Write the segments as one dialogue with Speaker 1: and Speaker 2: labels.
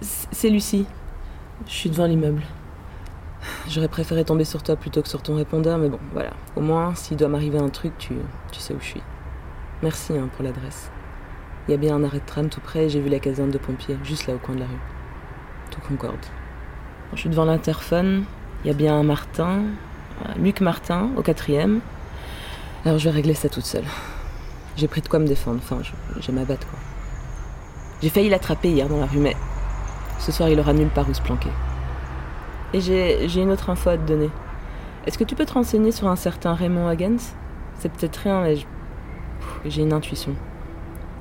Speaker 1: C'est Lucie. Je suis devant l'immeuble. J'aurais préféré tomber sur toi plutôt que sur ton répondeur, mais bon, voilà. Au moins, s'il doit m'arriver un truc, tu, tu sais où je suis. Merci hein, pour l'adresse. Il y a bien un arrêt de tram tout près j'ai vu la caserne de pompiers, juste là au coin de la rue. Tout concorde. Je suis devant l'interphone, il y a bien un Martin, Luc Martin, au quatrième. Alors je vais régler ça toute seule. J'ai pris de quoi me défendre, enfin, j'ai ma batte quoi. J'ai failli l'attraper hier dans la rue, mais ce soir il aura nulle part où se planquer. Et j'ai une autre info à te donner. Est-ce que tu peux te renseigner sur un certain Raymond Hagens C'est peut-être rien, mais j'ai une intuition.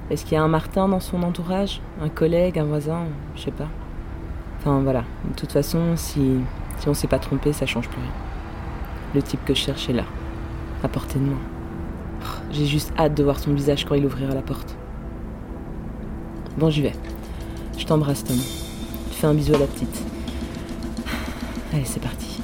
Speaker 1: Est-ce qu'il y a un Martin dans son entourage? Un collègue, un voisin? Je sais pas. Enfin voilà. De toute façon, si, si on s'est pas trompé, ça change plus rien. Le type que je cherche est là, à portée de moi. J'ai juste hâte de voir son visage quand il ouvrira la porte. Bon, j'y vais. Je t'embrasse, Tom. Fais un bisou à la petite. Allez, c'est parti.